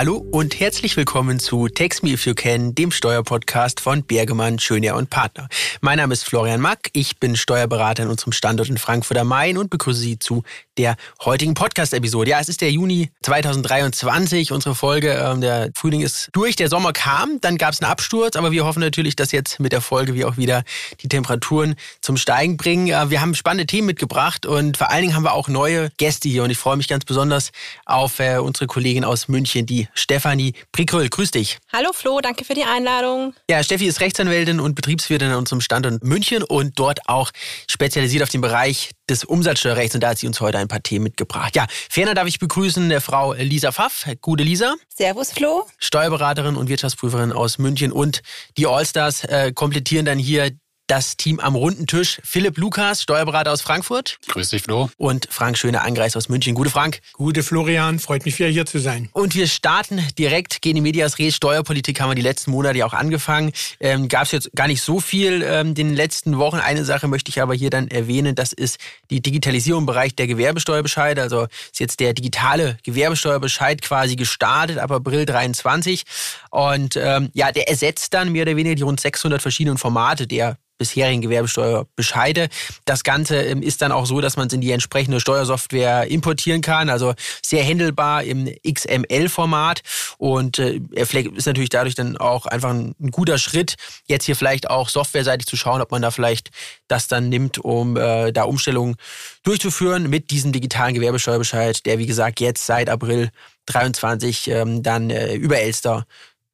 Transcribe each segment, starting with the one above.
Hallo und herzlich willkommen zu Text Me If You Can, dem Steuerpodcast von Bergemann, Schöner und Partner. Mein Name ist Florian Mack, ich bin Steuerberater in unserem Standort in Frankfurt am Main und begrüße Sie zu der heutigen Podcast-Episode. Ja, es ist der Juni 2023, unsere Folge. Ähm, der Frühling ist durch, der Sommer kam, dann gab es einen Absturz, aber wir hoffen natürlich, dass jetzt mit der Folge wir auch wieder die Temperaturen zum Steigen bringen. Äh, wir haben spannende Themen mitgebracht und vor allen Dingen haben wir auch neue Gäste hier und ich freue mich ganz besonders auf äh, unsere Kollegin aus München, die Stefanie Prikröll. Grüß dich. Hallo Flo, danke für die Einladung. Ja, Steffi ist Rechtsanwältin und Betriebswirtin an unserem Standort München und dort auch spezialisiert auf den Bereich des Umsatzsteuerrechts und da hat sie uns heute ein paar Themen mitgebracht. Ja, ferner darf ich begrüßen der Frau Lisa Pfaff. Gute Lisa. Servus Flo. Steuerberaterin und Wirtschaftsprüferin aus München und die Allstars äh, komplettieren dann hier das Team am runden Tisch. Philipp Lukas, Steuerberater aus Frankfurt. Grüß dich, Flo. Und Frank Schöne, Angreis aus München. Gute Frank. Gute Florian, freut mich wieder hier zu sein. Und wir starten direkt, gehen in Medias Res. Steuerpolitik haben wir die letzten Monate ja auch angefangen. Ähm, Gab es jetzt gar nicht so viel ähm, den letzten Wochen. Eine Sache möchte ich aber hier dann erwähnen, das ist die Digitalisierung im Bereich der Gewerbesteuerbescheide. Also ist jetzt der digitale Gewerbesteuerbescheid quasi gestartet ab April 23. Und ähm, ja, der ersetzt dann mehr oder weniger die rund 600 verschiedenen Formate der bisherigen Gewerbesteuerbescheide. Das Ganze ähm, ist dann auch so, dass man es in die entsprechende Steuersoftware importieren kann, also sehr händelbar im XML-Format und äh, ist natürlich dadurch dann auch einfach ein, guter Schritt, jetzt hier vielleicht auch softwareseitig zu schauen, ob man da vielleicht das dann nimmt, um äh, da Umstellungen durchzuführen mit diesem digitalen Gewerbesteuerbescheid, der wie gesagt jetzt seit April 23 ähm, dann äh, über Elster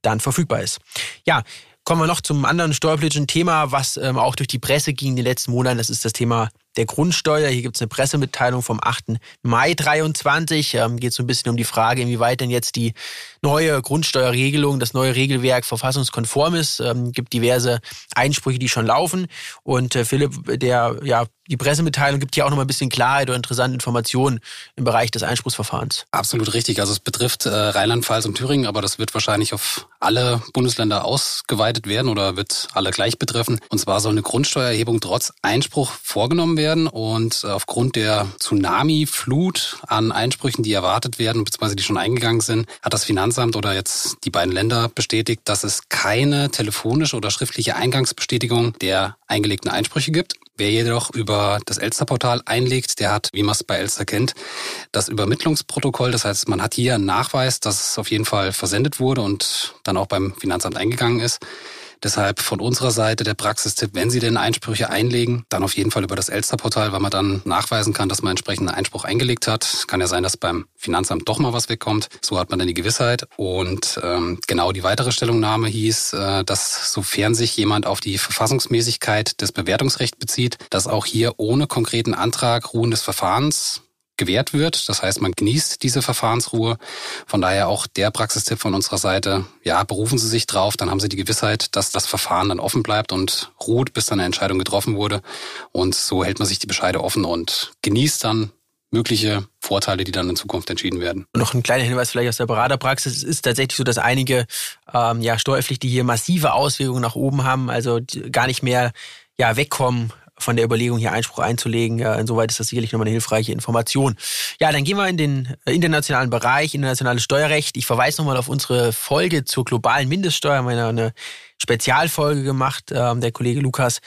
dann verfügbar ist. Ja, Kommen wir noch zum anderen steuerpolitischen Thema, was ähm, auch durch die Presse ging in den letzten Monaten. Das ist das Thema der Grundsteuer. Hier gibt es eine Pressemitteilung vom 8. Mai 23. Ähm, geht so ein bisschen um die Frage, inwieweit denn jetzt die neue Grundsteuerregelung, das neue Regelwerk verfassungskonform ist. Ähm, gibt diverse Einsprüche, die schon laufen. Und äh, Philipp, der ja die Pressemitteilung gibt hier auch noch mal ein bisschen Klarheit oder interessante Informationen im Bereich des Einspruchsverfahrens. Absolut richtig. Also es betrifft äh, Rheinland-Pfalz und Thüringen, aber das wird wahrscheinlich auf alle Bundesländer ausgeweitet werden oder wird alle gleich betreffen. Und zwar soll eine Grundsteuererhebung trotz Einspruch vorgenommen werden und aufgrund der Tsunami-Flut an Einsprüchen, die erwartet werden, beziehungsweise die schon eingegangen sind, hat das Finanzamt oder jetzt die beiden Länder bestätigt, dass es keine telefonische oder schriftliche Eingangsbestätigung der eingelegten Einsprüche gibt. Wer jedoch über das Elster-Portal einlegt, der hat, wie man es bei Elster kennt, das Übermittlungsprotokoll. Das heißt, man hat hier einen Nachweis, dass es auf jeden Fall versendet wurde und dann auch beim Finanzamt eingegangen ist. Deshalb von unserer Seite der Praxistipp, wenn Sie denn Einsprüche einlegen, dann auf jeden Fall über das Elster-Portal, weil man dann nachweisen kann, dass man entsprechenden Einspruch eingelegt hat. Kann ja sein, dass beim Finanzamt doch mal was wegkommt. So hat man dann die Gewissheit. Und ähm, genau die weitere Stellungnahme hieß, äh, dass sofern sich jemand auf die Verfassungsmäßigkeit des Bewertungsrechts bezieht, dass auch hier ohne konkreten Antrag Ruhen des Verfahrens gewährt wird. Das heißt, man genießt diese Verfahrensruhe. Von daher auch der Praxistipp von unserer Seite. Ja, berufen Sie sich drauf, dann haben Sie die Gewissheit, dass das Verfahren dann offen bleibt und ruht, bis dann eine Entscheidung getroffen wurde. Und so hält man sich die Bescheide offen und genießt dann mögliche Vorteile, die dann in Zukunft entschieden werden. Noch ein kleiner Hinweis vielleicht aus der Beraterpraxis. Es ist tatsächlich so, dass einige ähm, ja, Steuerpflichtige hier massive Auswirkungen nach oben haben, also gar nicht mehr ja, wegkommen von der Überlegung, hier Einspruch einzulegen. Insoweit ist das sicherlich nochmal eine hilfreiche Information. Ja, dann gehen wir in den äh, internationalen Bereich, internationales Steuerrecht. Ich verweise nochmal auf unsere Folge zur globalen Mindeststeuer. Wir haben eine Spezialfolge gemacht. Ähm, der Kollege Lukas,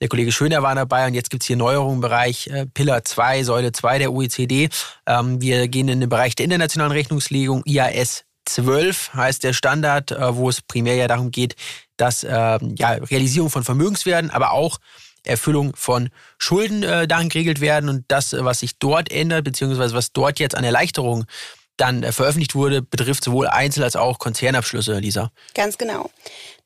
der Kollege Schöner war dabei und jetzt gibt's hier Neuerungen im Bereich äh, Pillar 2, Säule 2 der OECD. Ähm, wir gehen in den Bereich der internationalen Rechnungslegung, IAS 12 heißt der Standard, äh, wo es primär ja darum geht, dass ähm, ja, Realisierung von Vermögenswerten, aber auch Erfüllung von Schulden äh, darin geregelt werden. Und das, was sich dort ändert, beziehungsweise was dort jetzt an Erleichterungen dann äh, veröffentlicht wurde, betrifft sowohl Einzel- als auch Konzernabschlüsse, Lisa. Ganz genau.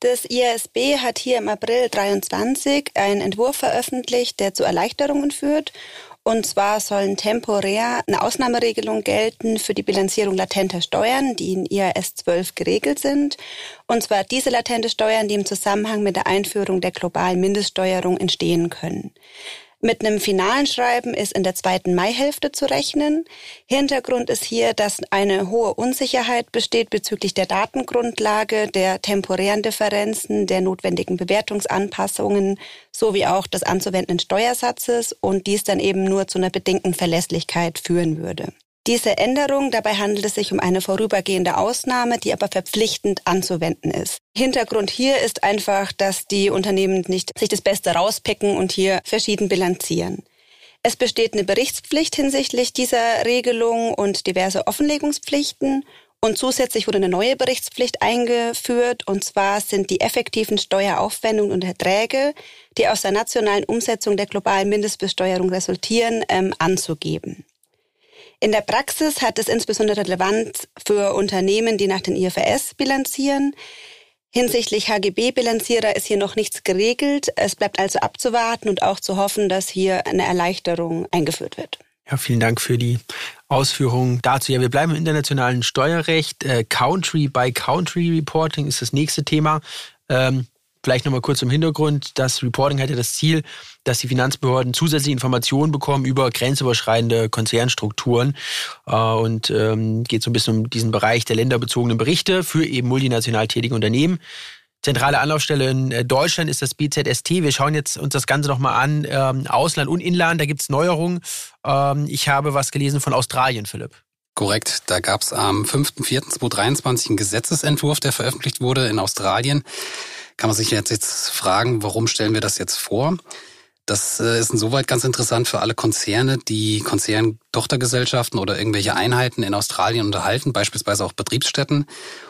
Das IASB hat hier im April 23 einen Entwurf veröffentlicht, der zu Erleichterungen führt. Und zwar sollen temporär eine Ausnahmeregelung gelten für die Bilanzierung latenter Steuern, die in IAS 12 geregelt sind. Und zwar diese latente Steuern, die im Zusammenhang mit der Einführung der globalen Mindeststeuerung entstehen können. Mit einem finalen Schreiben ist in der zweiten Maihälfte zu rechnen. Hintergrund ist hier, dass eine hohe Unsicherheit besteht bezüglich der Datengrundlage, der temporären Differenzen, der notwendigen Bewertungsanpassungen sowie auch des anzuwendenden Steuersatzes und dies dann eben nur zu einer bedingten Verlässlichkeit führen würde. Diese Änderung, dabei handelt es sich um eine vorübergehende Ausnahme, die aber verpflichtend anzuwenden ist. Hintergrund hier ist einfach, dass die Unternehmen nicht sich das Beste rauspicken und hier verschieden bilanzieren. Es besteht eine Berichtspflicht hinsichtlich dieser Regelung und diverse Offenlegungspflichten. Und zusätzlich wurde eine neue Berichtspflicht eingeführt, und zwar sind die effektiven Steueraufwendungen und Erträge, die aus der nationalen Umsetzung der globalen Mindestbesteuerung resultieren, ähm, anzugeben. In der Praxis hat es insbesondere Relevanz für Unternehmen, die nach den IFRS bilanzieren. Hinsichtlich HGB-Bilanzierer ist hier noch nichts geregelt. Es bleibt also abzuwarten und auch zu hoffen, dass hier eine Erleichterung eingeführt wird. Ja, vielen Dank für die Ausführungen dazu. Ja, wir bleiben im internationalen Steuerrecht. Äh, Country by Country Reporting ist das nächste Thema. Ähm, Vielleicht nochmal kurz im Hintergrund. Das Reporting hat ja das Ziel, dass die Finanzbehörden zusätzliche Informationen bekommen über grenzüberschreitende Konzernstrukturen äh, und ähm, geht so ein bisschen um diesen Bereich der länderbezogenen Berichte für eben multinational tätige Unternehmen. Zentrale Anlaufstelle in äh, Deutschland ist das BZST. Wir schauen jetzt uns das Ganze nochmal an. Ähm, Ausland und Inland, da gibt es Neuerungen. Ähm, ich habe was gelesen von Australien, Philipp. Korrekt, da gab es am 5.4.2023 einen Gesetzesentwurf, der veröffentlicht wurde in Australien kann man sich jetzt, fragen, warum stellen wir das jetzt vor? Das äh, ist insoweit ganz interessant für alle Konzerne, die Konzerntochtergesellschaften oder irgendwelche Einheiten in Australien unterhalten, beispielsweise auch Betriebsstätten.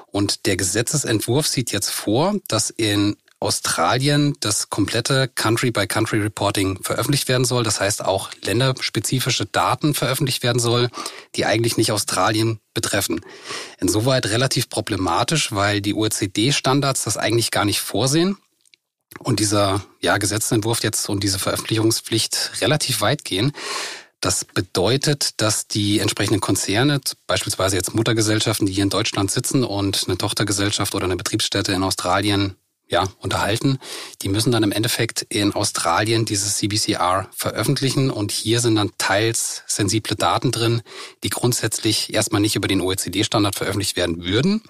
Und der Gesetzesentwurf sieht jetzt vor, dass in Australien das komplette Country-by-Country-Reporting veröffentlicht werden soll. Das heißt auch länderspezifische Daten veröffentlicht werden soll, die eigentlich nicht Australien betreffen. Insoweit relativ problematisch, weil die OECD-Standards das eigentlich gar nicht vorsehen und dieser ja, Gesetzentwurf jetzt und diese Veröffentlichungspflicht relativ weit gehen. Das bedeutet, dass die entsprechenden Konzerne, beispielsweise jetzt Muttergesellschaften, die hier in Deutschland sitzen und eine Tochtergesellschaft oder eine Betriebsstätte in Australien ja, unterhalten. Die müssen dann im Endeffekt in Australien dieses CBCR veröffentlichen und hier sind dann teils sensible Daten drin, die grundsätzlich erstmal nicht über den OECD-Standard veröffentlicht werden würden.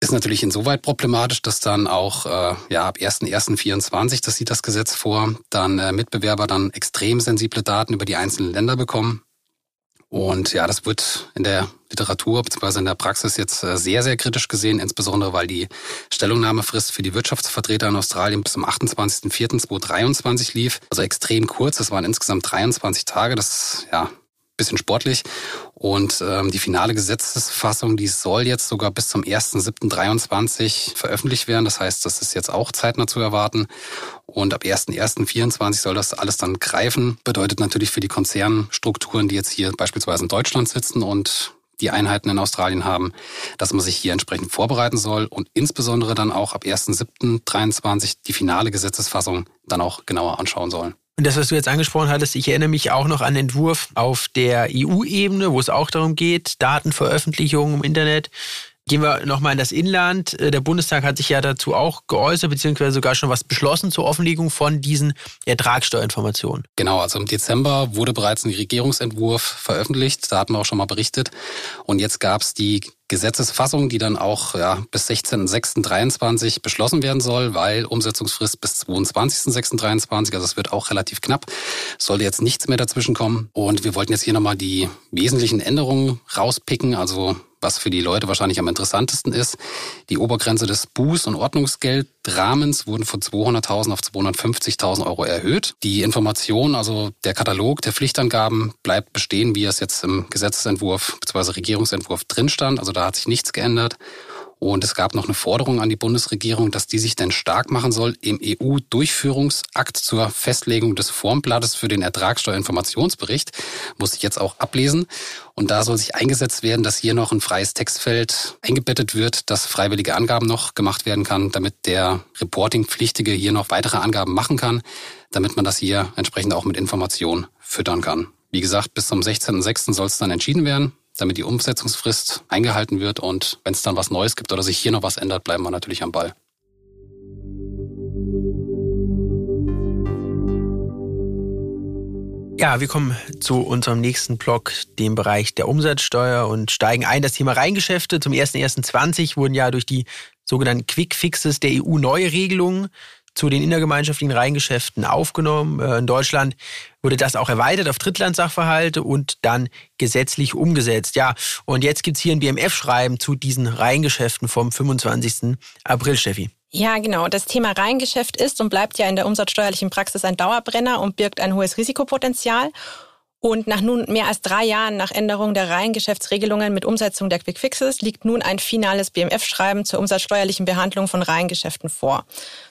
Ist natürlich insoweit problematisch, dass dann auch äh, ja, ab 1.1.24, das sieht das Gesetz vor, dann äh, Mitbewerber dann extrem sensible Daten über die einzelnen Länder bekommen. Und ja, das wird in der Literatur bzw. in der Praxis jetzt äh, sehr, sehr kritisch gesehen, insbesondere weil die Stellungnahmefrist für die Wirtschaftsvertreter in Australien bis zum 28.04.2023 lief. Also extrem kurz, das waren insgesamt 23 Tage. Das ja, bisschen sportlich. Und ähm, die finale Gesetzesfassung, die soll jetzt sogar bis zum 1.7.23 veröffentlicht werden. Das heißt, das ist jetzt auch zeitnah zu erwarten. Und ab 1.1.24 soll das alles dann greifen. Bedeutet natürlich für die Konzernstrukturen, die jetzt hier beispielsweise in Deutschland sitzen und die Einheiten in Australien haben, dass man sich hier entsprechend vorbereiten soll und insbesondere dann auch ab 1.7.23 die finale Gesetzesfassung dann auch genauer anschauen soll. Und das, was du jetzt angesprochen hattest, ich erinnere mich auch noch an den Entwurf auf der EU-Ebene, wo es auch darum geht, Datenveröffentlichung im Internet. Gehen wir nochmal in das Inland. Äh, der Bundestag hat sich ja dazu auch geäußert, beziehungsweise sogar schon was beschlossen zur Offenlegung von diesen Ertragssteuerinformationen. Genau, also im Dezember wurde bereits ein Regierungsentwurf veröffentlicht. Da hatten wir auch schon mal berichtet. Und jetzt gab es die Gesetzesfassung, die dann auch ja, bis 16.06.23 beschlossen werden soll, weil Umsetzungsfrist bis 22.06.23, also es wird auch relativ knapp, sollte jetzt nichts mehr dazwischen kommen. Und wir wollten jetzt hier nochmal die wesentlichen Änderungen rauspicken, also was für die Leute wahrscheinlich am interessantesten ist. Die Obergrenze des Buß- und Ordnungsgeldrahmens wurden von 200.000 auf 250.000 Euro erhöht. Die Information, also der Katalog der Pflichtangaben bleibt bestehen, wie es jetzt im Gesetzesentwurf bzw. Regierungsentwurf drin stand. Also da hat sich nichts geändert. Und es gab noch eine Forderung an die Bundesregierung, dass die sich denn stark machen soll im EU-Durchführungsakt zur Festlegung des Formblattes für den Ertragssteuerinformationsbericht. Muss ich jetzt auch ablesen. Und da soll sich eingesetzt werden, dass hier noch ein freies Textfeld eingebettet wird, dass freiwillige Angaben noch gemacht werden kann, damit der Reporting-Pflichtige hier noch weitere Angaben machen kann, damit man das hier entsprechend auch mit Informationen füttern kann. Wie gesagt, bis zum 16.06. soll es dann entschieden werden damit die Umsetzungsfrist eingehalten wird. Und wenn es dann was Neues gibt oder sich hier noch was ändert, bleiben wir natürlich am Ball. Ja, wir kommen zu unserem nächsten Block, dem Bereich der Umsatzsteuer und steigen ein. Das Thema Reingeschäfte. Zum 1.1.20 wurden ja durch die sogenannten Quick Fixes der EU neue Regelungen zu den innergemeinschaftlichen Reingeschäften aufgenommen. Äh, in Deutschland wurde das auch erweitert auf Drittlandsachverhalte und dann gesetzlich umgesetzt. Ja, und jetzt gibt es hier ein BMF-Schreiben zu diesen Reingeschäften vom 25. April, Steffi. Ja, genau. Das Thema Reingeschäft ist und bleibt ja in der umsatzsteuerlichen Praxis ein Dauerbrenner und birgt ein hohes Risikopotenzial. Und nach nun mehr als drei Jahren nach Änderung der Reihengeschäftsregelungen mit Umsetzung der Quick Fixes liegt nun ein finales BMF-Schreiben zur umsatzsteuerlichen Behandlung von Reihengeschäften vor.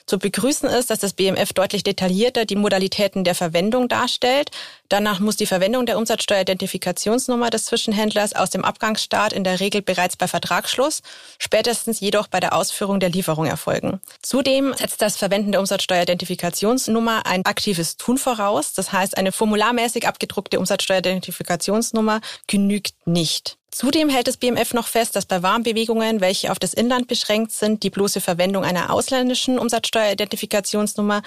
Zu begrüßen ist, dass das BMF deutlich detaillierter die Modalitäten der Verwendung darstellt. Danach muss die Verwendung der Umsatzsteueridentifikationsnummer des Zwischenhändlers aus dem Abgangsstaat in der Regel bereits bei Vertragsschluss, spätestens jedoch bei der Ausführung der Lieferung erfolgen. Zudem setzt das Verwenden der Umsatzsteueridentifikationsnummer ein aktives Tun voraus. Das heißt, eine formularmäßig abgedruckte Umsatzsteueridentifikationsnummer genügt nicht. Zudem hält das BMF noch fest, dass bei Warenbewegungen, welche auf das Inland beschränkt sind, die bloße Verwendung einer ausländischen Umsatzsteueridentifikationsnummer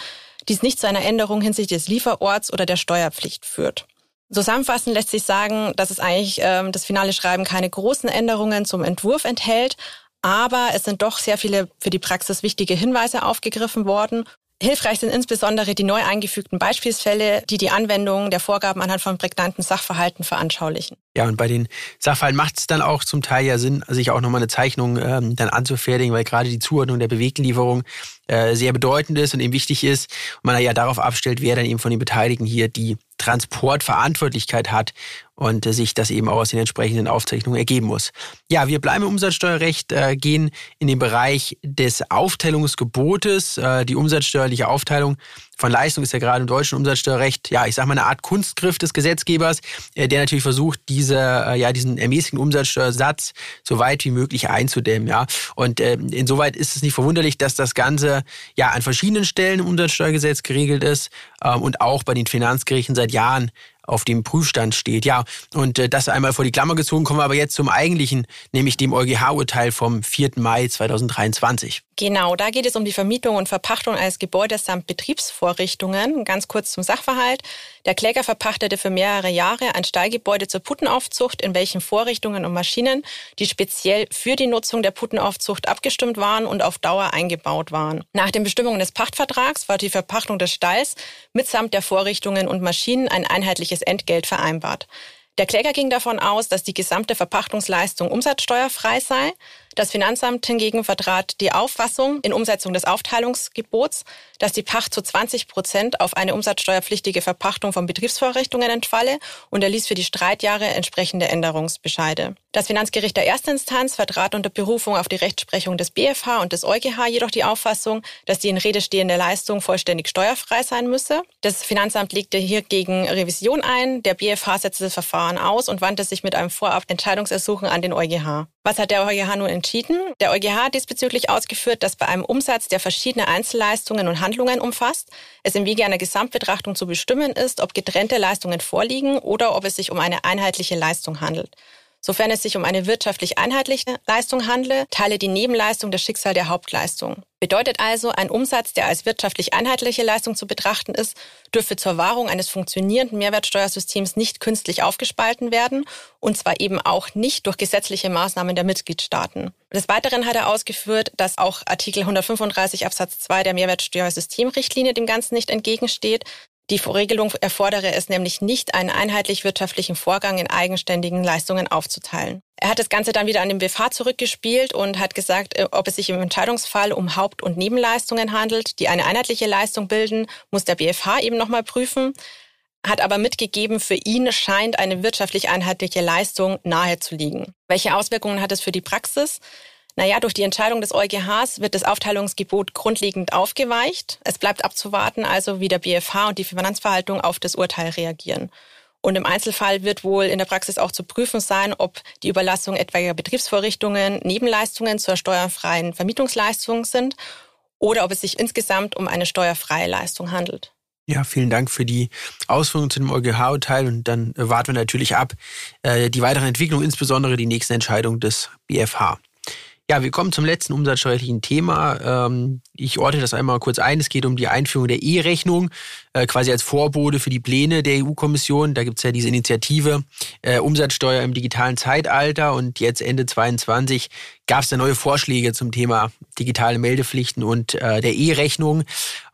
dies nicht zu einer Änderung hinsichtlich des Lieferorts oder der Steuerpflicht führt. Zusammenfassend lässt sich sagen, dass es eigentlich ähm, das finale Schreiben keine großen Änderungen zum Entwurf enthält, aber es sind doch sehr viele für die Praxis wichtige Hinweise aufgegriffen worden Hilfreich sind insbesondere die neu eingefügten Beispielsfälle, die die Anwendung der Vorgaben anhand von prägnanten Sachverhalten veranschaulichen. Ja, und bei den Sachverhalten macht es dann auch zum Teil ja Sinn, sich auch nochmal eine Zeichnung ähm, dann anzufertigen, weil gerade die Zuordnung der Bewegtenlieferung äh, sehr bedeutend ist und eben wichtig ist und man ja darauf abstellt, wer dann eben von den Beteiligten hier die Transportverantwortlichkeit hat und äh, sich das eben auch aus den entsprechenden Aufzeichnungen ergeben muss. Ja, wir bleiben im Umsatzsteuerrecht, äh, gehen in den Bereich des Aufteilungsgebotes. Äh, die umsatzsteuerliche Aufteilung von Leistung ist ja gerade im deutschen Umsatzsteuerrecht, ja, ich sag mal eine Art Kunstgriff des Gesetzgebers, äh, der natürlich versucht, diese, äh, ja, diesen ermäßigten Umsatzsteuersatz so weit wie möglich einzudämmen, ja. Und äh, insoweit ist es nicht verwunderlich, dass das Ganze ja an verschiedenen Stellen im Umsatzsteuergesetz geregelt ist ähm, und auch bei den Finanzgerichten seit Jahren auf dem Prüfstand steht. Ja, und äh, das einmal vor die Klammer gezogen, kommen wir aber jetzt zum eigentlichen, nämlich dem EuGH-Urteil vom 4. Mai 2023. Genau, da geht es um die Vermietung und Verpachtung eines Gebäudes samt Betriebsvorrichtungen. Ganz kurz zum Sachverhalt. Der Kläger verpachtete für mehrere Jahre ein Stallgebäude zur Puttenaufzucht, in welchem Vorrichtungen und Maschinen, die speziell für die Nutzung der Puttenaufzucht abgestimmt waren und auf Dauer eingebaut waren. Nach den Bestimmungen des Pachtvertrags war die Verpachtung des Stalls mitsamt der Vorrichtungen und Maschinen ein einheitliches Entgelt vereinbart. Der Kläger ging davon aus, dass die gesamte Verpachtungsleistung umsatzsteuerfrei sei. Das Finanzamt hingegen vertrat die Auffassung in Umsetzung des Aufteilungsgebots, dass die Pacht zu 20 Prozent auf eine umsatzsteuerpflichtige Verpachtung von Betriebsvorrichtungen entfalle und erließ für die Streitjahre entsprechende Änderungsbescheide. Das Finanzgericht der Erstinstanz vertrat unter Berufung auf die Rechtsprechung des BFH und des EuGH jedoch die Auffassung, dass die in Rede stehende Leistung vollständig steuerfrei sein müsse. Das Finanzamt legte hier gegen Revision ein. Der BFH setzte das Verfahren aus und wandte sich mit einem Vorab Entscheidungsersuchen an den EuGH. Was hat der EuGH nun entschieden? Der EuGH hat diesbezüglich ausgeführt, dass bei einem Umsatz, der verschiedene Einzelleistungen und Handlungen umfasst, es im Wege einer Gesamtbetrachtung zu bestimmen ist, ob getrennte Leistungen vorliegen oder ob es sich um eine einheitliche Leistung handelt. Sofern es sich um eine wirtschaftlich einheitliche Leistung handle, teile die Nebenleistung das Schicksal der Hauptleistung. Bedeutet also, ein Umsatz, der als wirtschaftlich einheitliche Leistung zu betrachten ist, dürfe zur Wahrung eines funktionierenden Mehrwertsteuersystems nicht künstlich aufgespalten werden und zwar eben auch nicht durch gesetzliche Maßnahmen der Mitgliedstaaten. Des Weiteren hat er ausgeführt, dass auch Artikel 135 Absatz 2 der Mehrwertsteuersystemrichtlinie dem Ganzen nicht entgegensteht, die Regelung erfordere es nämlich nicht, einen einheitlich wirtschaftlichen Vorgang in eigenständigen Leistungen aufzuteilen. Er hat das Ganze dann wieder an den BFH zurückgespielt und hat gesagt, äh, ob es sich im Entscheidungsfall um Haupt- und Nebenleistungen handelt, die eine einheitliche Leistung bilden, muss der BFH eben nochmal prüfen hat aber mitgegeben, für ihn scheint eine wirtschaftlich einheitliche Leistung nahe zu liegen. Welche Auswirkungen hat es für die Praxis? Naja, durch die Entscheidung des EuGHs wird das Aufteilungsgebot grundlegend aufgeweicht. Es bleibt abzuwarten, also wie der BFH und die Finanzverwaltung auf das Urteil reagieren. Und im Einzelfall wird wohl in der Praxis auch zu prüfen sein, ob die Überlassung etwaiger Betriebsvorrichtungen Nebenleistungen zur steuerfreien Vermietungsleistung sind oder ob es sich insgesamt um eine steuerfreie Leistung handelt. Ja, vielen Dank für die Ausführungen zu dem EuGH-Urteil und dann warten wir natürlich ab äh, die weitere Entwicklung, insbesondere die nächste Entscheidung des BFH. Ja, wir kommen zum letzten umsatzsteuerlichen Thema. Ähm, ich orte das einmal kurz ein. Es geht um die Einführung der E-Rechnung, äh, quasi als Vorbote für die Pläne der EU-Kommission. Da gibt es ja diese Initiative äh, Umsatzsteuer im digitalen Zeitalter und jetzt Ende 22 gab es da neue Vorschläge zum Thema digitale Meldepflichten und äh, der E-Rechnung.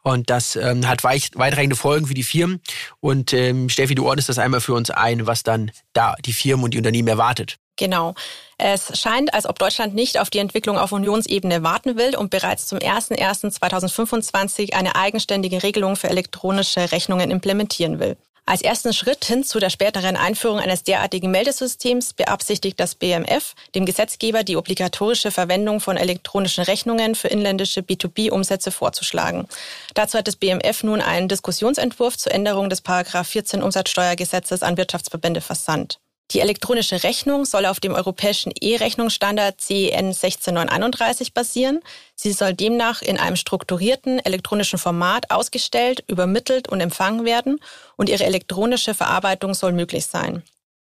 Und das ähm, hat weitreichende Folgen für die Firmen. Und ähm, Steffi, du ordnest das einmal für uns ein, was dann da die Firmen und die Unternehmen erwartet. Genau. Es scheint, als ob Deutschland nicht auf die Entwicklung auf Unionsebene warten will und bereits zum 01.01.2025 eine eigenständige Regelung für elektronische Rechnungen implementieren will. Als ersten Schritt hin zu der späteren Einführung eines derartigen Meldesystems beabsichtigt das BMF, dem Gesetzgeber die obligatorische Verwendung von elektronischen Rechnungen für inländische B2B-Umsätze vorzuschlagen. Dazu hat das BMF nun einen Diskussionsentwurf zur Änderung des Paragraph 14 Umsatzsteuergesetzes an Wirtschaftsverbände versandt. Die elektronische Rechnung soll auf dem europäischen E-Rechnungsstandard CEN 16931 basieren. Sie soll demnach in einem strukturierten elektronischen Format ausgestellt, übermittelt und empfangen werden und ihre elektronische Verarbeitung soll möglich sein.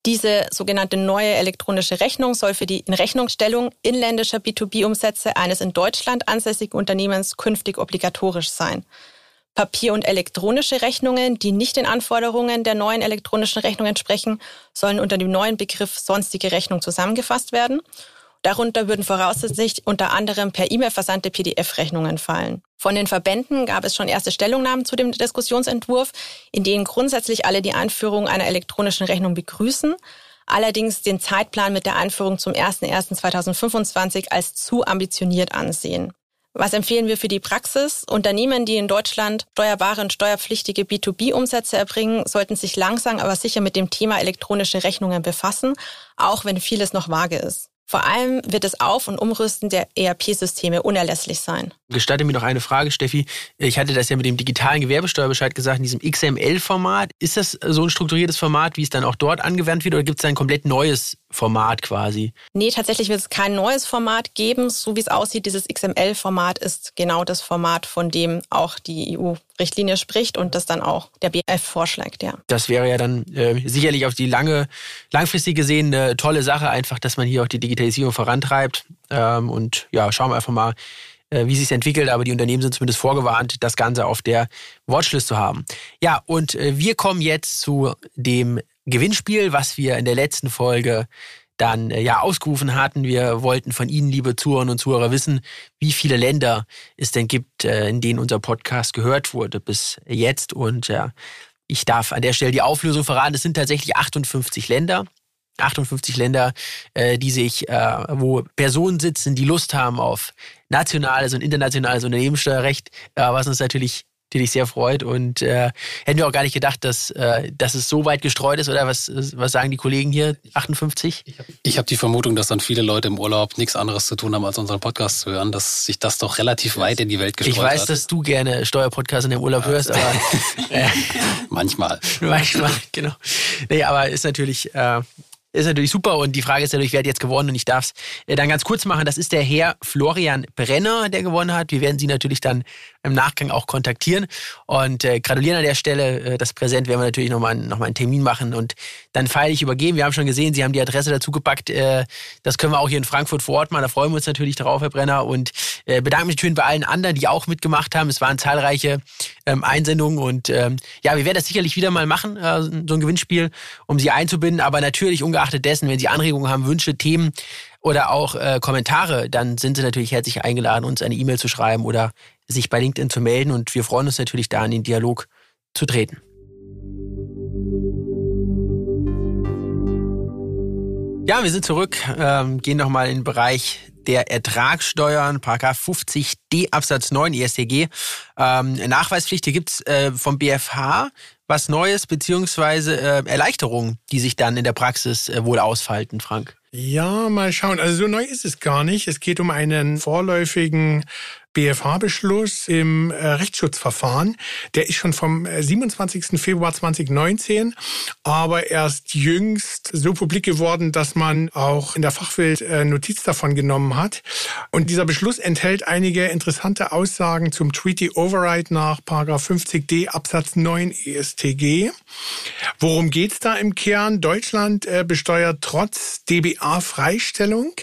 Diese sogenannte neue elektronische Rechnung soll für die Inrechnungsstellung inländischer B2B-Umsätze eines in Deutschland ansässigen Unternehmens künftig obligatorisch sein. Papier- und elektronische Rechnungen, die nicht den Anforderungen der neuen elektronischen Rechnung entsprechen, sollen unter dem neuen Begriff sonstige Rechnung zusammengefasst werden. Darunter würden voraussichtlich unter anderem per E-Mail versandte PDF-Rechnungen fallen. Von den Verbänden gab es schon erste Stellungnahmen zu dem Diskussionsentwurf, in denen grundsätzlich alle die Einführung einer elektronischen Rechnung begrüßen, allerdings den Zeitplan mit der Einführung zum 01.01.2025 als zu ambitioniert ansehen. Was empfehlen wir für die Praxis? Unternehmen, die in Deutschland steuerbare und steuerpflichtige B2B-Umsätze erbringen, sollten sich langsam aber sicher mit dem Thema elektronische Rechnungen befassen, auch wenn vieles noch vage ist. Vor allem wird das Auf- und Umrüsten der ERP-Systeme unerlässlich sein. Gestatte mir noch eine Frage, Steffi. Ich hatte das ja mit dem digitalen Gewerbesteuerbescheid gesagt, in diesem XML-Format. Ist das so ein strukturiertes Format, wie es dann auch dort angewandt wird, oder gibt es ein komplett neues Format quasi? Nee, tatsächlich wird es kein neues Format geben. So wie es aussieht, dieses XML-Format ist genau das Format, von dem auch die EU-Richtlinie spricht und das dann auch der BF vorschlägt, ja. Das wäre ja dann äh, sicherlich auf die lange, langfristig gesehen eine tolle Sache, einfach, dass man hier auch die Digitalisierung vorantreibt. Ähm, und ja, schauen wir einfach mal, wie sich entwickelt, aber die Unternehmen sind zumindest vorgewarnt, das Ganze auf der Watchlist zu haben. Ja, und äh, wir kommen jetzt zu dem Gewinnspiel, was wir in der letzten Folge dann äh, ja ausgerufen hatten. Wir wollten von Ihnen, liebe Zuhörerinnen und Zuhörer, wissen, wie viele Länder es denn gibt, äh, in denen unser Podcast gehört wurde bis jetzt. Und ja, ich darf an der Stelle die Auflösung verraten. Es sind tatsächlich 58 Länder. 58 Länder, äh, die sich, äh, wo Personen sitzen, die Lust haben auf nationales und internationales Unternehmenssteuerrecht, äh, was uns natürlich dich sehr freut. Und äh, hätten wir auch gar nicht gedacht, dass, äh, dass es so weit gestreut ist. Oder was, was sagen die Kollegen hier? 58? Ich habe hab die Vermutung, dass dann viele Leute im Urlaub nichts anderes zu tun haben, als unseren Podcast zu hören, dass sich das doch relativ weit in die Welt gestreut hat. Ich weiß, hat. dass du gerne Steuerpodcasts in dem Urlaub hörst, aber äh, manchmal. Manchmal, genau. Nee, aber ist natürlich äh, ist natürlich super und die Frage ist natürlich, wer hat jetzt gewonnen und ich darf es äh, dann ganz kurz machen. Das ist der Herr Florian Brenner, der gewonnen hat. Wir werden Sie natürlich dann im Nachgang auch kontaktieren und äh, gratulieren an der Stelle. Äh, das Präsent werden wir natürlich nochmal noch einen Termin machen und dann feierlich übergeben. Wir haben schon gesehen, Sie haben die Adresse dazu gepackt. Äh, das können wir auch hier in Frankfurt vor Ort machen. Da freuen wir uns natürlich drauf, Herr Brenner. Und äh, bedanke mich natürlich bei allen anderen, die auch mitgemacht haben. Es waren zahlreiche ähm, Einsendungen und ähm, ja, wir werden das sicherlich wieder mal machen, äh, so ein Gewinnspiel, um Sie einzubinden. Aber natürlich ungeachtet dessen, wenn Sie Anregungen haben, Wünsche, Themen, oder auch äh, Kommentare, dann sind Sie natürlich herzlich eingeladen, uns eine E-Mail zu schreiben oder sich bei LinkedIn zu melden. Und wir freuen uns natürlich da in den Dialog zu treten. Ja, wir sind zurück, ähm, gehen nochmal in den Bereich der Ertragssteuern, Paragraph 50d Absatz 9 ESTG. Ähm, Nachweispflicht, hier gibt's äh, vom BFH was Neues, beziehungsweise äh, Erleichterungen, die sich dann in der Praxis äh, wohl ausfalten, Frank. Ja, mal schauen. Also so neu ist es gar nicht. Es geht um einen vorläufigen BFH-Beschluss im äh, Rechtsschutzverfahren. Der ist schon vom 27. Äh, Februar 2019, aber erst jüngst so publik geworden, dass man auch in der Fachwelt äh, Notiz davon genommen hat. Und dieser Beschluss enthält einige interessante Aussagen zum Treaty Override nach 50d Absatz 9 ESTG. Worum geht's da im Kern? Deutschland besteuert trotz DBA-Freistellung,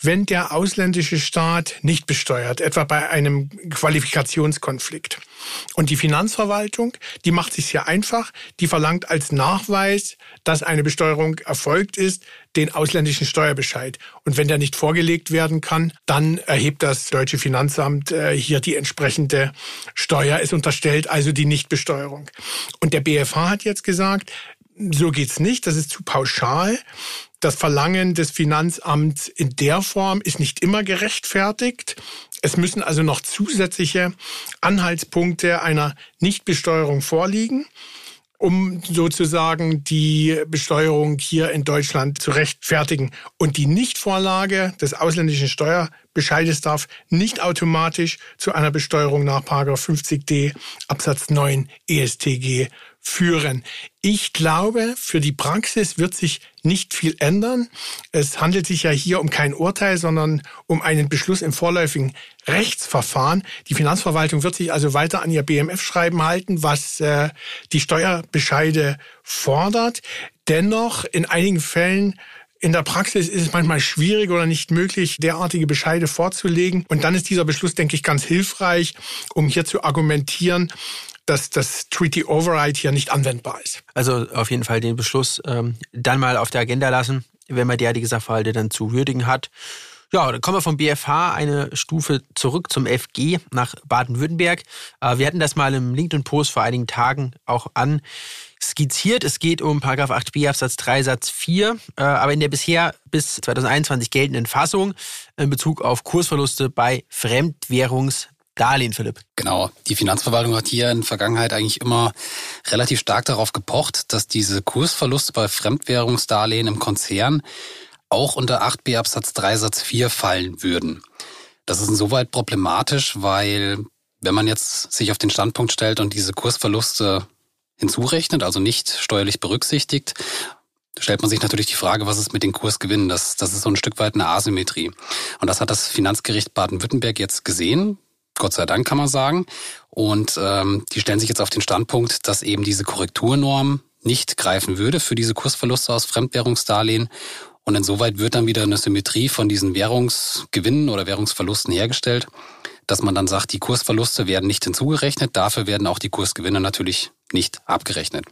wenn der ausländische Staat nicht besteuert, etwa bei einem Qualifikationskonflikt. Und die Finanzverwaltung, die macht sich sehr einfach, die verlangt als Nachweis, dass eine Besteuerung erfolgt ist, den ausländischen Steuerbescheid. Und wenn der nicht vorgelegt werden kann, dann erhebt das deutsche Finanzamt äh, hier die entsprechende Steuer. Es unterstellt also die Nichtbesteuerung. Und der BFH hat jetzt gesagt, so geht's nicht, das ist zu pauschal. Das Verlangen des Finanzamts in der Form ist nicht immer gerechtfertigt. Es müssen also noch zusätzliche Anhaltspunkte einer Nichtbesteuerung vorliegen um sozusagen die Besteuerung hier in Deutschland zu rechtfertigen. Und die Nichtvorlage des ausländischen Steuerbescheides darf nicht automatisch zu einer Besteuerung nach 50d Absatz 9 ESTG führen. Ich glaube, für die Praxis wird sich nicht viel ändern. Es handelt sich ja hier um kein Urteil, sondern um einen Beschluss im vorläufigen Rechtsverfahren. Die Finanzverwaltung wird sich also weiter an ihr BMF-Schreiben halten, was äh, die Steuerbescheide fordert. Dennoch, in einigen Fällen in der Praxis ist es manchmal schwierig oder nicht möglich, derartige Bescheide vorzulegen. Und dann ist dieser Beschluss, denke ich, ganz hilfreich, um hier zu argumentieren, dass das Treaty Override hier nicht anwendbar ist. Also auf jeden Fall den Beschluss ähm, dann mal auf der Agenda lassen, wenn man derartige Sachverhalte dann zu würdigen hat. Ja, dann kommen wir vom BFH eine Stufe zurück zum FG nach Baden-Württemberg. Äh, wir hatten das mal im LinkedIn-Post vor einigen Tagen auch an skizziert. Es geht um 8b Absatz 3 Satz 4, äh, aber in der bisher bis 2021 geltenden Fassung in Bezug auf Kursverluste bei Fremdwährungs Darlehen, Philipp. Genau. Die Finanzverwaltung hat hier in der Vergangenheit eigentlich immer relativ stark darauf gepocht, dass diese Kursverluste bei Fremdwährungsdarlehen im Konzern auch unter 8b Absatz 3 Satz 4 fallen würden. Das ist insoweit problematisch, weil wenn man jetzt sich auf den Standpunkt stellt und diese Kursverluste hinzurechnet, also nicht steuerlich berücksichtigt, stellt man sich natürlich die Frage, was ist mit den Kursgewinnen? Das, das ist so ein Stück weit eine Asymmetrie. Und das hat das Finanzgericht Baden-Württemberg jetzt gesehen. Gott sei Dank kann man sagen. Und ähm, die stellen sich jetzt auf den Standpunkt, dass eben diese Korrekturnorm nicht greifen würde für diese Kursverluste aus Fremdwährungsdarlehen. Und insoweit wird dann wieder eine Symmetrie von diesen Währungsgewinnen oder Währungsverlusten hergestellt, dass man dann sagt, die Kursverluste werden nicht hinzugerechnet, dafür werden auch die Kursgewinne natürlich nicht abgerechnet.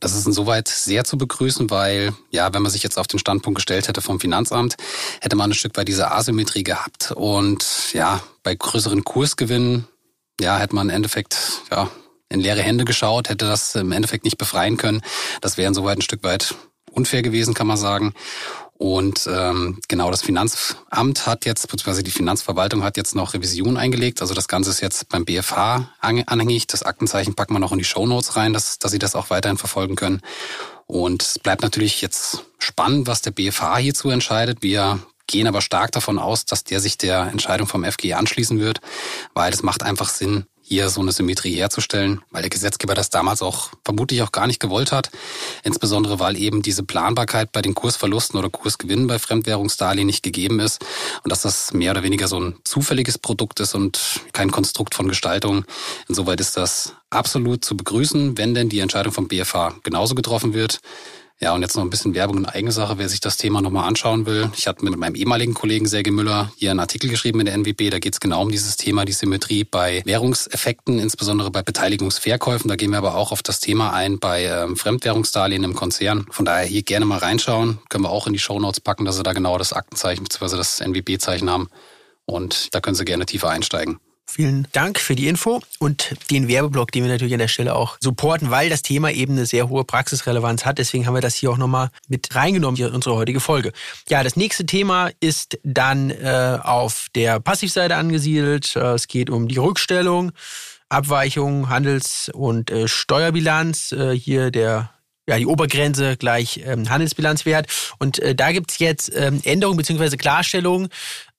Das ist insoweit sehr zu begrüßen, weil, ja, wenn man sich jetzt auf den Standpunkt gestellt hätte vom Finanzamt, hätte man ein Stück weit diese Asymmetrie gehabt. Und ja, bei größeren Kursgewinnen, ja, hätte man im Endeffekt, ja, in leere Hände geschaut, hätte das im Endeffekt nicht befreien können. Das wäre insoweit ein Stück weit unfair gewesen, kann man sagen. Und ähm, genau das Finanzamt hat jetzt, beziehungsweise die Finanzverwaltung hat jetzt noch Revision eingelegt. Also das Ganze ist jetzt beim BFH anhängig. Das Aktenzeichen packen wir noch in die Shownotes rein, dass, dass Sie das auch weiterhin verfolgen können. Und es bleibt natürlich jetzt spannend, was der BFH hierzu entscheidet. Wir gehen aber stark davon aus, dass der sich der Entscheidung vom FG anschließen wird, weil es macht einfach Sinn, hier so eine Symmetrie herzustellen, weil der Gesetzgeber das damals auch vermutlich auch gar nicht gewollt hat. Insbesondere weil eben diese Planbarkeit bei den Kursverlusten oder Kursgewinnen bei Fremdwährungsdarlehen nicht gegeben ist und dass das mehr oder weniger so ein zufälliges Produkt ist und kein Konstrukt von Gestaltung. Insoweit ist das absolut zu begrüßen, wenn denn die Entscheidung vom BFH genauso getroffen wird. Ja, und jetzt noch ein bisschen Werbung in eigene Sache, wer sich das Thema nochmal anschauen will. Ich hatte mit meinem ehemaligen Kollegen Serge Müller hier einen Artikel geschrieben in der NWB. Da geht es genau um dieses Thema, die Symmetrie bei Währungseffekten, insbesondere bei Beteiligungsverkäufen. Da gehen wir aber auch auf das Thema ein bei ähm, Fremdwährungsdarlehen im Konzern. Von daher hier gerne mal reinschauen. Können wir auch in die Shownotes packen, dass Sie da genau das Aktenzeichen bzw. das NWB-Zeichen haben. Und da können Sie gerne tiefer einsteigen. Vielen Dank für die Info und den Werbeblock, den wir natürlich an der Stelle auch supporten, weil das Thema eben eine sehr hohe Praxisrelevanz hat. Deswegen haben wir das hier auch nochmal mit reingenommen in unsere heutige Folge. Ja, das nächste Thema ist dann äh, auf der Passivseite angesiedelt. Äh, es geht um die Rückstellung, Abweichung, Handels- und äh, Steuerbilanz. Äh, hier der ja, die Obergrenze gleich ähm, Handelsbilanzwert. Und äh, da gibt's jetzt ähm, Änderungen bzw. Klarstellungen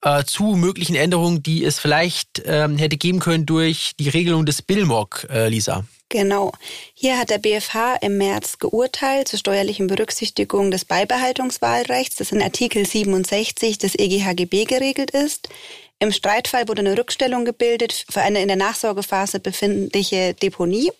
äh, zu möglichen Änderungen, die es vielleicht ähm, hätte geben können durch die Regelung des BILMOG, äh, Lisa. Genau. Hier hat der BFH im März geurteilt zur steuerlichen Berücksichtigung des Beibehaltungswahlrechts, das in Artikel 67 des EGHGB geregelt ist. Im Streitfall wurde eine Rückstellung gebildet für eine in der Nachsorgephase befindliche Deponie.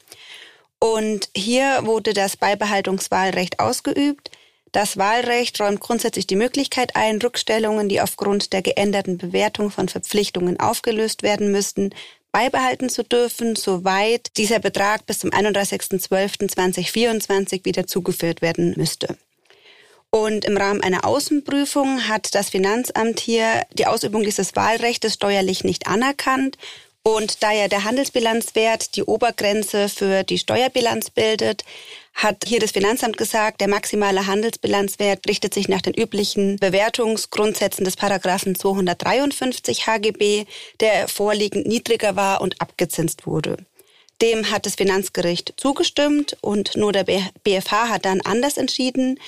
Und hier wurde das Beibehaltungswahlrecht ausgeübt. Das Wahlrecht räumt grundsätzlich die Möglichkeit ein, Rückstellungen, die aufgrund der geänderten Bewertung von Verpflichtungen aufgelöst werden müssten, beibehalten zu dürfen, soweit dieser Betrag bis zum 31.12.2024 wieder zugeführt werden müsste. Und im Rahmen einer Außenprüfung hat das Finanzamt hier die Ausübung dieses Wahlrechts steuerlich nicht anerkannt und da ja der Handelsbilanzwert die Obergrenze für die Steuerbilanz bildet, hat hier das Finanzamt gesagt, der maximale Handelsbilanzwert richtet sich nach den üblichen Bewertungsgrundsätzen des Paragraphen 253 HGB, der vorliegend niedriger war und abgezinst wurde. Dem hat das Finanzgericht zugestimmt und nur der BFH hat dann anders entschieden,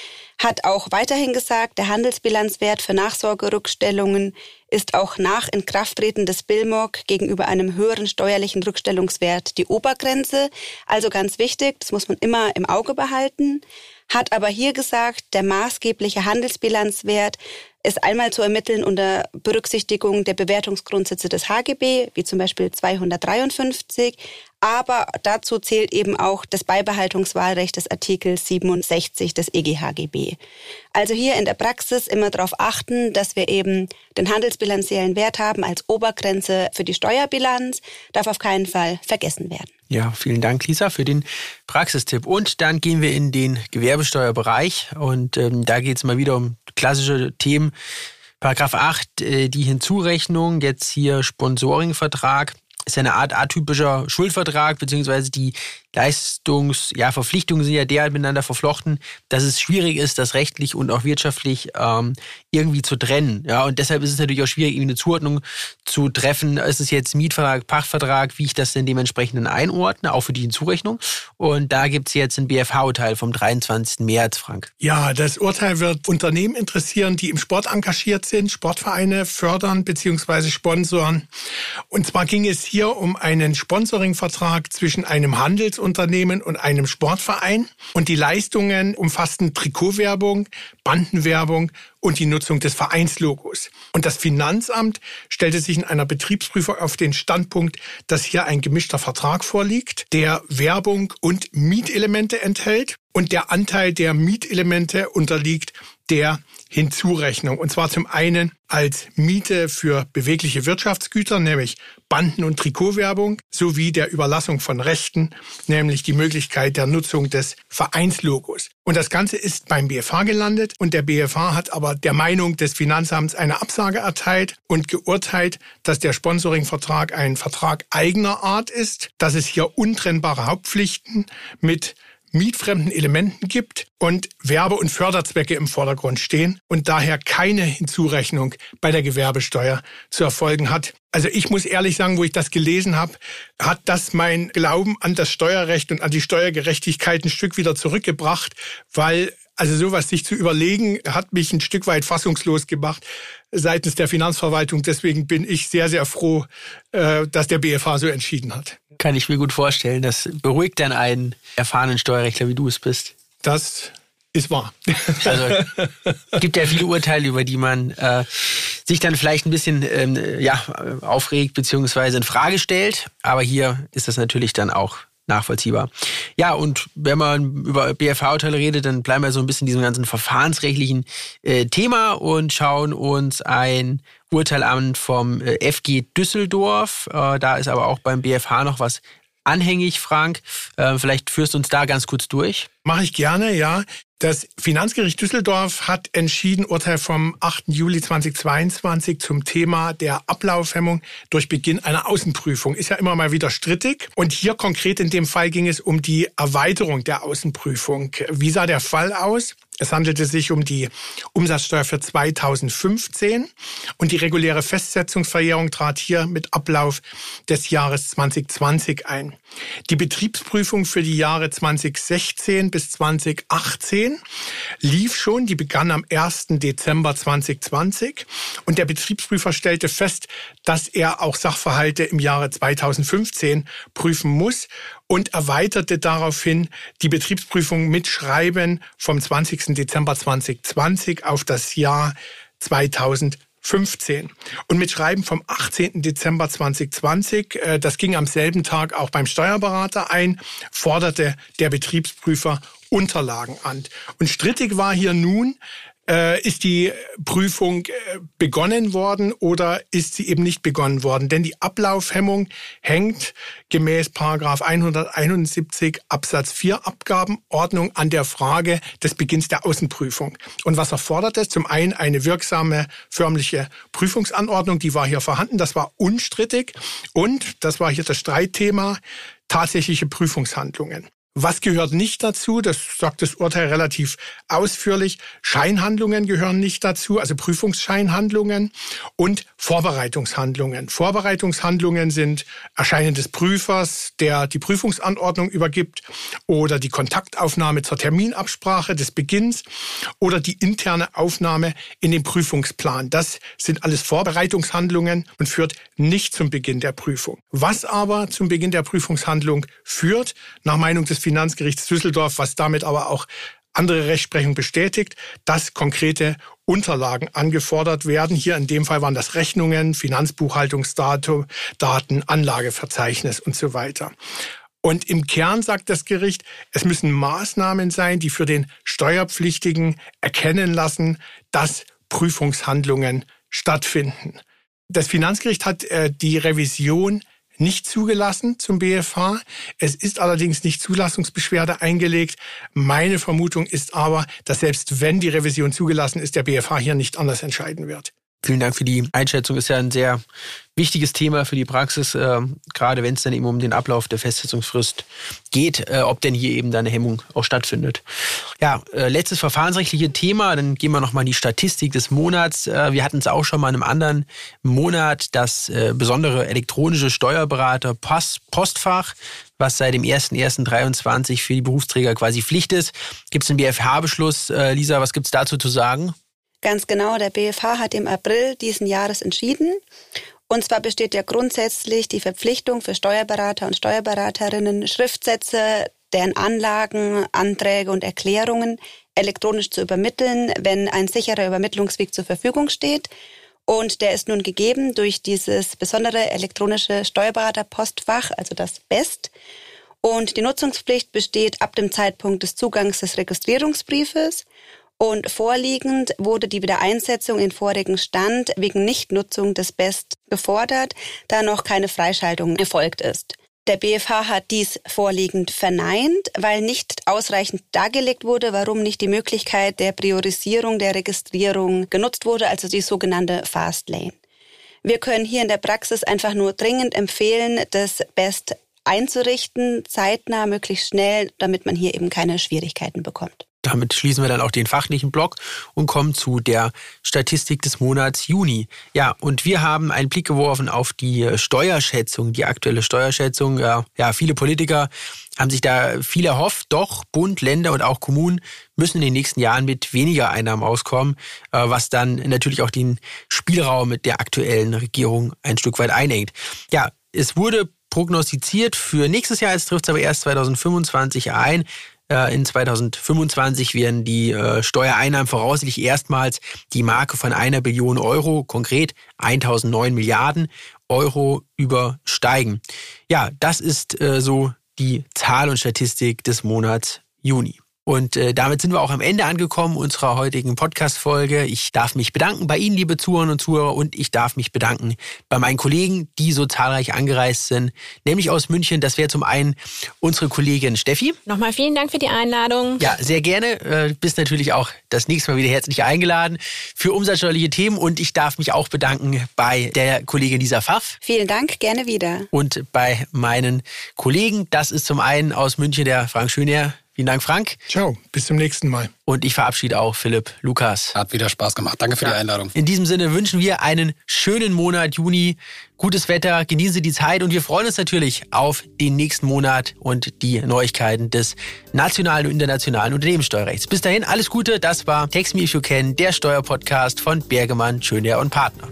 hat auch weiterhin gesagt, der Handelsbilanzwert für Nachsorgerückstellungen ist auch nach Inkrafttreten des BILMOG gegenüber einem höheren steuerlichen Rückstellungswert die Obergrenze. Also ganz wichtig, das muss man immer im Auge behalten. Hat aber hier gesagt, der maßgebliche Handelsbilanzwert ist einmal zu ermitteln unter Berücksichtigung der Bewertungsgrundsätze des HGB, wie zum Beispiel 253, aber dazu zählt eben auch das Beibehaltungswahlrecht des Artikels 67 des EGHGB. Also hier in der Praxis immer darauf achten, dass wir eben den handelsbilanziellen Wert haben als Obergrenze für die Steuerbilanz, darf auf keinen Fall vergessen werden. Ja, vielen Dank, Lisa, für den Praxistipp. Und dann gehen wir in den Gewerbesteuerbereich und ähm, da geht es mal wieder um klassische Themen. Paragraph 8, äh, die Hinzurechnung, jetzt hier Sponsoringvertrag ist eine Art atypischer Schuldvertrag, beziehungsweise die Leistungsverpflichtungen ja, sind ja derart miteinander verflochten, dass es schwierig ist, das rechtlich und auch wirtschaftlich ähm, irgendwie zu trennen. Ja, und deshalb ist es natürlich auch schwierig, eine Zuordnung zu treffen. Ist es jetzt Mietvertrag, Pachtvertrag, wie ich das denn dementsprechend einordne, auch für die Hinzurechnung. Und da gibt es jetzt ein BFH-Urteil vom 23. März, Frank. Ja, das Urteil wird Unternehmen interessieren, die im Sport engagiert sind, Sportvereine fördern bzw. sponsoren. Und zwar ging es hier um einen Sponsoringvertrag zwischen einem Handels- Handelsunternehmen und einem Sportverein. Und die Leistungen umfassten Trikotwerbung, Bandenwerbung und die Nutzung des Vereinslogos. Und das Finanzamt stellte sich in einer Betriebsprüfung auf den Standpunkt, dass hier ein gemischter Vertrag vorliegt, der Werbung und Mietelemente enthält und der Anteil der Mietelemente unterliegt der Hinzurechnung. Und zwar zum einen als Miete für bewegliche Wirtschaftsgüter, nämlich Banden- und Trikotwerbung, sowie der Überlassung von Rechten, nämlich die Möglichkeit der Nutzung des Vereinslogos. Und das Ganze ist beim BFH gelandet und der BFH hat aber der Meinung des Finanzamts eine Absage erteilt und geurteilt, dass der Sponsoringvertrag ein Vertrag eigener Art ist, dass es hier untrennbare Hauptpflichten mit mietfremden Elementen gibt und Werbe- und Förderzwecke im Vordergrund stehen und daher keine Hinzurechnung bei der Gewerbesteuer zu erfolgen hat. Also ich muss ehrlich sagen, wo ich das gelesen habe, hat das mein Glauben an das Steuerrecht und an die Steuergerechtigkeit ein Stück wieder zurückgebracht, weil also sowas sich zu überlegen, hat mich ein Stück weit fassungslos gemacht seitens der Finanzverwaltung. Deswegen bin ich sehr, sehr froh, äh, dass der BFH so entschieden hat. Kann ich mir gut vorstellen. Das beruhigt dann einen erfahrenen Steuerrechtler, wie du es bist. Das ist wahr. Also es gibt ja viele Urteile, über die man äh, sich dann vielleicht ein bisschen ähm, ja, aufregt bzw. in Frage stellt. Aber hier ist das natürlich dann auch nachvollziehbar. Ja, und wenn man über BFH-Urteile redet, dann bleiben wir so ein bisschen in diesem ganzen verfahrensrechtlichen äh, Thema und schauen uns ein Urteil an vom äh, FG Düsseldorf. Äh, da ist aber auch beim BFH noch was anhängig, Frank. Äh, vielleicht führst du uns da ganz kurz durch. Mache ich gerne, ja. Das Finanzgericht Düsseldorf hat entschieden, Urteil vom 8. Juli 2022 zum Thema der Ablaufhemmung durch Beginn einer Außenprüfung. Ist ja immer mal wieder strittig. Und hier konkret in dem Fall ging es um die Erweiterung der Außenprüfung. Wie sah der Fall aus? Es handelte sich um die Umsatzsteuer für 2015 und die reguläre Festsetzungsverjährung trat hier mit Ablauf des Jahres 2020 ein. Die Betriebsprüfung für die Jahre 2016 bis 2018 lief schon, die begann am 1. Dezember 2020 und der Betriebsprüfer stellte fest, dass er auch Sachverhalte im Jahre 2015 prüfen muss und erweiterte daraufhin die Betriebsprüfung mit Schreiben vom 20. Dezember 2020 auf das Jahr 2015. 15. Und mit Schreiben vom 18. Dezember 2020, äh, das ging am selben Tag auch beim Steuerberater ein, forderte der Betriebsprüfer Unterlagen an. Und strittig war hier nun, äh, ist die Prüfung äh, begonnen worden oder ist sie eben nicht begonnen worden? Denn die Ablaufhemmung hängt gemäß Paragraph 171 Absatz 4 Abgabenordnung an der Frage des Beginns der Außenprüfung. Und was erfordert es? Zum einen eine wirksame förmliche Prüfungsanordnung, die war hier vorhanden, das war unstrittig und das war hier das Streitthema tatsächliche Prüfungshandlungen. Was gehört nicht dazu? Das sagt das Urteil relativ ausführlich. Scheinhandlungen gehören nicht dazu, also Prüfungsscheinhandlungen und Vorbereitungshandlungen. Vorbereitungshandlungen sind Erscheinen des Prüfers, der die Prüfungsanordnung übergibt oder die Kontaktaufnahme zur Terminabsprache des Beginns oder die interne Aufnahme in den Prüfungsplan. Das sind alles Vorbereitungshandlungen und führt nicht zum Beginn der Prüfung. Was aber zum Beginn der Prüfungshandlung führt, nach Meinung des Finanzgerichts Düsseldorf, was damit aber auch andere Rechtsprechung bestätigt, dass konkrete Unterlagen angefordert werden. Hier in dem Fall waren das Rechnungen, Finanzbuchhaltungsdaten, Anlageverzeichnis und so weiter. Und im Kern sagt das Gericht, es müssen Maßnahmen sein, die für den Steuerpflichtigen erkennen lassen, dass Prüfungshandlungen stattfinden. Das Finanzgericht hat äh, die Revision nicht zugelassen zum BFH. Es ist allerdings nicht Zulassungsbeschwerde eingelegt. Meine Vermutung ist aber, dass selbst wenn die Revision zugelassen ist, der BFH hier nicht anders entscheiden wird. Vielen Dank für die Einschätzung. Ist ja ein sehr wichtiges Thema für die Praxis, äh, gerade wenn es dann eben um den Ablauf der Festsetzungsfrist geht, äh, ob denn hier eben da eine Hemmung auch stattfindet. Ja, äh, letztes verfahrensrechtliche Thema, dann gehen wir nochmal in die Statistik des Monats. Äh, wir hatten es auch schon mal in einem anderen Monat, das äh, besondere elektronische Steuerberater Post Postfach, was seit dem 01.01.23 für die Berufsträger quasi Pflicht ist. Gibt es einen BFH-Beschluss? Äh, Lisa, was gibt es dazu zu sagen? Ganz genau, der BFH hat im April diesen Jahres entschieden. Und zwar besteht ja grundsätzlich die Verpflichtung für Steuerberater und Steuerberaterinnen, Schriftsätze, deren Anlagen, Anträge und Erklärungen elektronisch zu übermitteln, wenn ein sicherer Übermittlungsweg zur Verfügung steht. Und der ist nun gegeben durch dieses besondere elektronische Steuerberaterpostfach, also das BEST. Und die Nutzungspflicht besteht ab dem Zeitpunkt des Zugangs des Registrierungsbriefes. Und vorliegend wurde die Wiedereinsetzung in vorigen Stand wegen Nichtnutzung des BEST gefordert, da noch keine Freischaltung erfolgt ist. Der BFH hat dies vorliegend verneint, weil nicht ausreichend dargelegt wurde, warum nicht die Möglichkeit der Priorisierung der Registrierung genutzt wurde, also die sogenannte Fast Lane. Wir können hier in der Praxis einfach nur dringend empfehlen, das BEST einzurichten, zeitnah, möglichst schnell, damit man hier eben keine Schwierigkeiten bekommt. Damit schließen wir dann auch den fachlichen Block und kommen zu der Statistik des Monats Juni. Ja, und wir haben einen Blick geworfen auf die Steuerschätzung, die aktuelle Steuerschätzung. Ja, ja viele Politiker haben sich da viel erhofft. Doch Bund, Länder und auch Kommunen müssen in den nächsten Jahren mit weniger Einnahmen auskommen, äh, was dann natürlich auch den Spielraum mit der aktuellen Regierung ein Stück weit einengt. Ja, es wurde prognostiziert für nächstes Jahr, es trifft es aber erst 2025 ein, äh, in 2025 werden die äh, Steuereinnahmen voraussichtlich erstmals die Marke von einer Billion Euro, konkret 1009 Milliarden Euro übersteigen. Ja, das ist äh, so die Zahl und Statistik des Monats Juni. Und äh, damit sind wir auch am Ende angekommen unserer heutigen Podcast-Folge. Ich darf mich bedanken bei Ihnen, liebe Zuhörerinnen und Zuhörer, und ich darf mich bedanken bei meinen Kollegen, die so zahlreich angereist sind, nämlich aus München. Das wäre zum einen unsere Kollegin Steffi. Nochmal vielen Dank für die Einladung. Ja, sehr gerne. Äh, bist natürlich auch das nächste Mal wieder herzlich eingeladen für umsatzsteuerliche Themen. Und ich darf mich auch bedanken bei der Kollegin Lisa Pfaff. Vielen Dank, gerne wieder. Und bei meinen Kollegen. Das ist zum einen aus München der Frank Schöner. Vielen Dank, Frank. Ciao, bis zum nächsten Mal. Und ich verabschiede auch Philipp Lukas. Hat wieder Spaß gemacht. Danke für ja. die Einladung. In diesem Sinne wünschen wir einen schönen Monat Juni, gutes Wetter, genießen Sie die Zeit und wir freuen uns natürlich auf den nächsten Monat und die Neuigkeiten des nationalen und internationalen Unternehmenssteuerrechts. Bis dahin alles Gute, das war Text Me If You Can, der Steuerpodcast von Bergemann, Schöner und Partner.